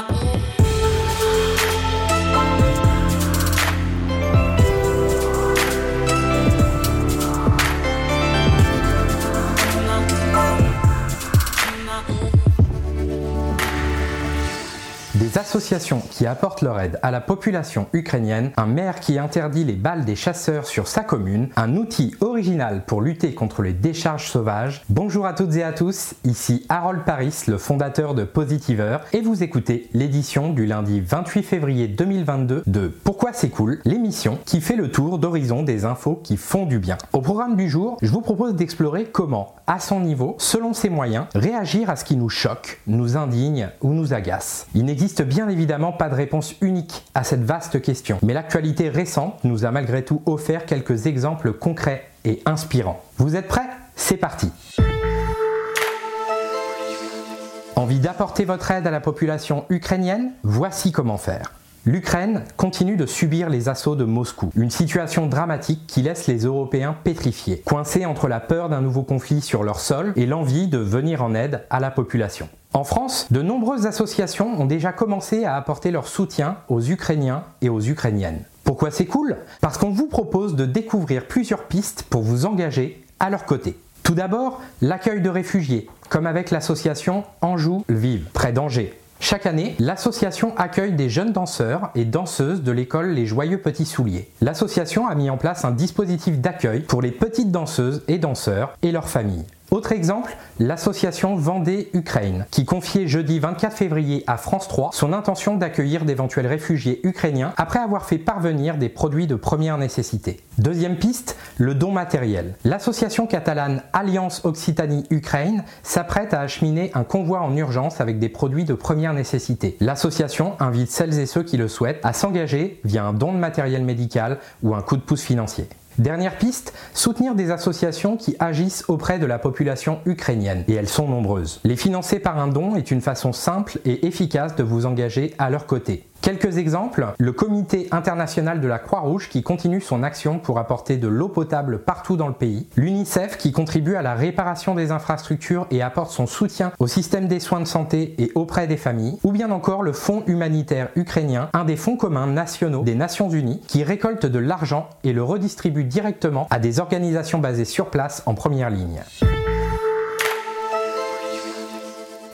my. Des associations qui apportent leur aide à la population ukrainienne, un maire qui interdit les balles des chasseurs sur sa commune, un outil original pour lutter contre les décharges sauvages. Bonjour à toutes et à tous, ici Harold Paris, le fondateur de Positiver, et vous écoutez l'édition du lundi 28 février 2022 de Pourquoi c'est cool, l'émission qui fait le tour d'horizon des infos qui font du bien. Au programme du jour, je vous propose d'explorer comment, à son niveau, selon ses moyens, réagir à ce qui nous choque, nous indigne ou nous agace. Il n'existe bien évidemment pas de réponse unique à cette vaste question, mais l'actualité récente nous a malgré tout offert quelques exemples concrets et inspirants. Vous êtes prêts? C'est parti Envie d'apporter votre aide à la population ukrainienne? Voici comment faire. L'Ukraine continue de subir les assauts de Moscou, une situation dramatique qui laisse les Européens pétrifiés, coincés entre la peur d'un nouveau conflit sur leur sol et l'envie de venir en aide à la population. En France, de nombreuses associations ont déjà commencé à apporter leur soutien aux Ukrainiens et aux Ukrainiennes. Pourquoi c'est cool? Parce qu'on vous propose de découvrir plusieurs pistes pour vous engager à leur côté. Tout d'abord, l'accueil de réfugiés, comme avec l'association Anjou Lviv, près d'Angers. Chaque année, l'association accueille des jeunes danseurs et danseuses de l'école Les Joyeux Petits Souliers. L'association a mis en place un dispositif d'accueil pour les petites danseuses et danseurs et leurs familles. Autre exemple, l'association Vendée Ukraine, qui confiait jeudi 24 février à France 3 son intention d'accueillir d'éventuels réfugiés ukrainiens après avoir fait parvenir des produits de première nécessité. Deuxième piste, le don matériel. L'association catalane Alliance Occitanie-Ukraine s'apprête à acheminer un convoi en urgence avec des produits de première nécessité. L'association invite celles et ceux qui le souhaitent à s'engager via un don de matériel médical ou un coup de pouce financier. Dernière piste, soutenir des associations qui agissent auprès de la population ukrainienne, et elles sont nombreuses. Les financer par un don est une façon simple et efficace de vous engager à leur côté. Quelques exemples, le comité international de la Croix-Rouge qui continue son action pour apporter de l'eau potable partout dans le pays, l'UNICEF qui contribue à la réparation des infrastructures et apporte son soutien au système des soins de santé et auprès des familles, ou bien encore le Fonds humanitaire ukrainien, un des fonds communs nationaux des Nations Unies qui récolte de l'argent et le redistribue directement à des organisations basées sur place en première ligne.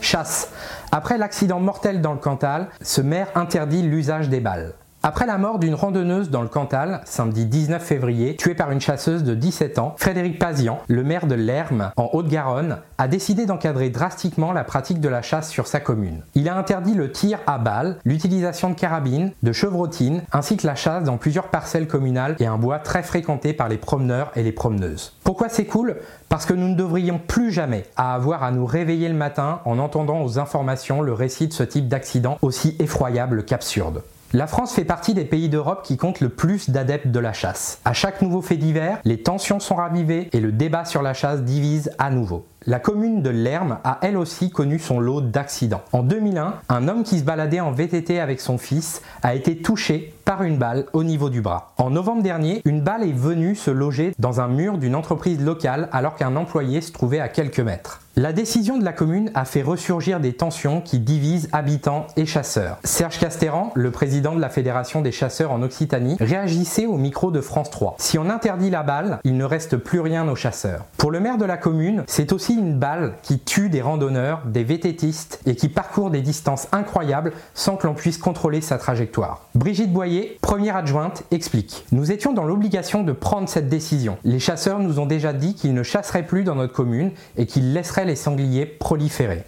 Chasse. Après l'accident mortel dans le Cantal, ce maire interdit l'usage des balles. Après la mort d'une randonneuse dans le Cantal, samedi 19 février, tuée par une chasseuse de 17 ans, Frédéric Pazian, le maire de Lerme, en Haute-Garonne, a décidé d'encadrer drastiquement la pratique de la chasse sur sa commune. Il a interdit le tir à balles, l'utilisation de carabines, de chevrotines, ainsi que la chasse dans plusieurs parcelles communales et un bois très fréquenté par les promeneurs et les promeneuses. Pourquoi c'est cool? Parce que nous ne devrions plus jamais avoir à nous réveiller le matin en entendant aux informations le récit de ce type d'accident aussi effroyable qu'absurde. La France fait partie des pays d'Europe qui comptent le plus d'adeptes de la chasse. À chaque nouveau fait divers, les tensions sont ravivées et le débat sur la chasse divise à nouveau. La commune de Lerme a elle aussi connu son lot d'accidents. En 2001, un homme qui se baladait en VTT avec son fils a été touché par une balle au niveau du bras. En novembre dernier, une balle est venue se loger dans un mur d'une entreprise locale alors qu'un employé se trouvait à quelques mètres. La décision de la commune a fait ressurgir des tensions qui divisent habitants et chasseurs. Serge Castéran, le président de la Fédération des chasseurs en Occitanie, réagissait au micro de France 3. Si on interdit la balle, il ne reste plus rien aux chasseurs. Pour le maire de la commune, c'est aussi une balle qui tue des randonneurs, des vététistes et qui parcourt des distances incroyables sans que l'on puisse contrôler sa trajectoire. Brigitte Boyer, première adjointe, explique Nous étions dans l'obligation de prendre cette décision. Les chasseurs nous ont déjà dit qu'ils ne chasseraient plus dans notre commune et qu'ils laisseraient les sangliers proliférer.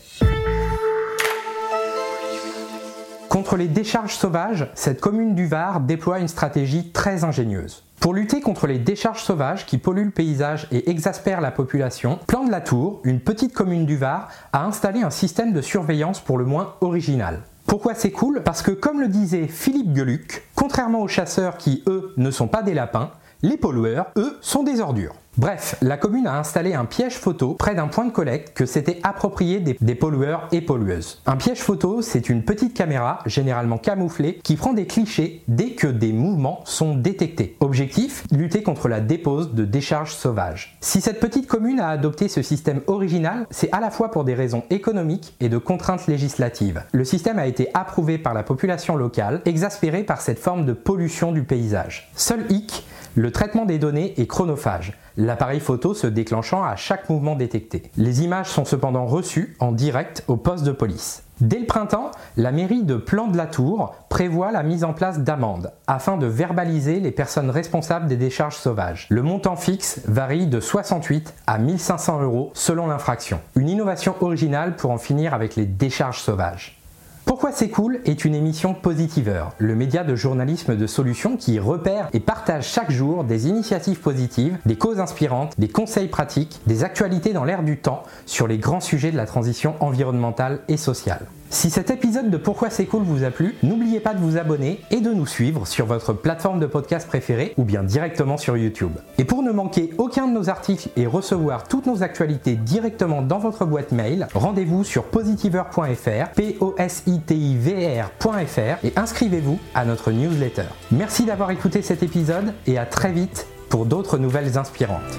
Contre les décharges sauvages, cette commune du Var déploie une stratégie très ingénieuse. Pour lutter contre les décharges sauvages qui polluent le paysage et exaspèrent la population, Plan de la Tour, une petite commune du Var, a installé un système de surveillance pour le moins original. Pourquoi c'est cool? Parce que comme le disait Philippe Geluc, contrairement aux chasseurs qui, eux, ne sont pas des lapins, les pollueurs, eux, sont des ordures. Bref, la commune a installé un piège photo près d'un point de collecte que s'était approprié des, pollueurs et pollueuses. Un piège photo, c'est une petite caméra, généralement camouflée, qui prend des clichés dès que des mouvements sont détectés. Objectif, lutter contre la dépose de décharges sauvages. Si cette petite commune a adopté ce système original, c'est à la fois pour des raisons économiques et de contraintes législatives. Le système a été approuvé par la population locale, exaspérée par cette forme de pollution du paysage. Seul hic, le traitement des données est chronophage, l'appareil photo se déclenchant à chaque mouvement détecté. Les images sont cependant reçues en direct au poste de police. Dès le printemps, la mairie de Plan de la Tour prévoit la mise en place d'amendes afin de verbaliser les personnes responsables des décharges sauvages. Le montant fixe varie de 68 à 1500 euros selon l'infraction. Une innovation originale pour en finir avec les décharges sauvages. Pourquoi c'est cool est une émission Positiveur, le média de journalisme de solutions qui repère et partage chaque jour des initiatives positives, des causes inspirantes, des conseils pratiques, des actualités dans l'air du temps sur les grands sujets de la transition environnementale et sociale. Si cet épisode de Pourquoi c'est cool vous a plu, n'oubliez pas de vous abonner et de nous suivre sur votre plateforme de podcast préférée ou bien directement sur YouTube. Et pour ne manquer aucun de nos articles et recevoir toutes nos actualités directement dans votre boîte mail, rendez-vous sur positiver.fr, p o s i rfr et inscrivez-vous à notre newsletter. Merci d'avoir écouté cet épisode et à très vite pour d'autres nouvelles inspirantes.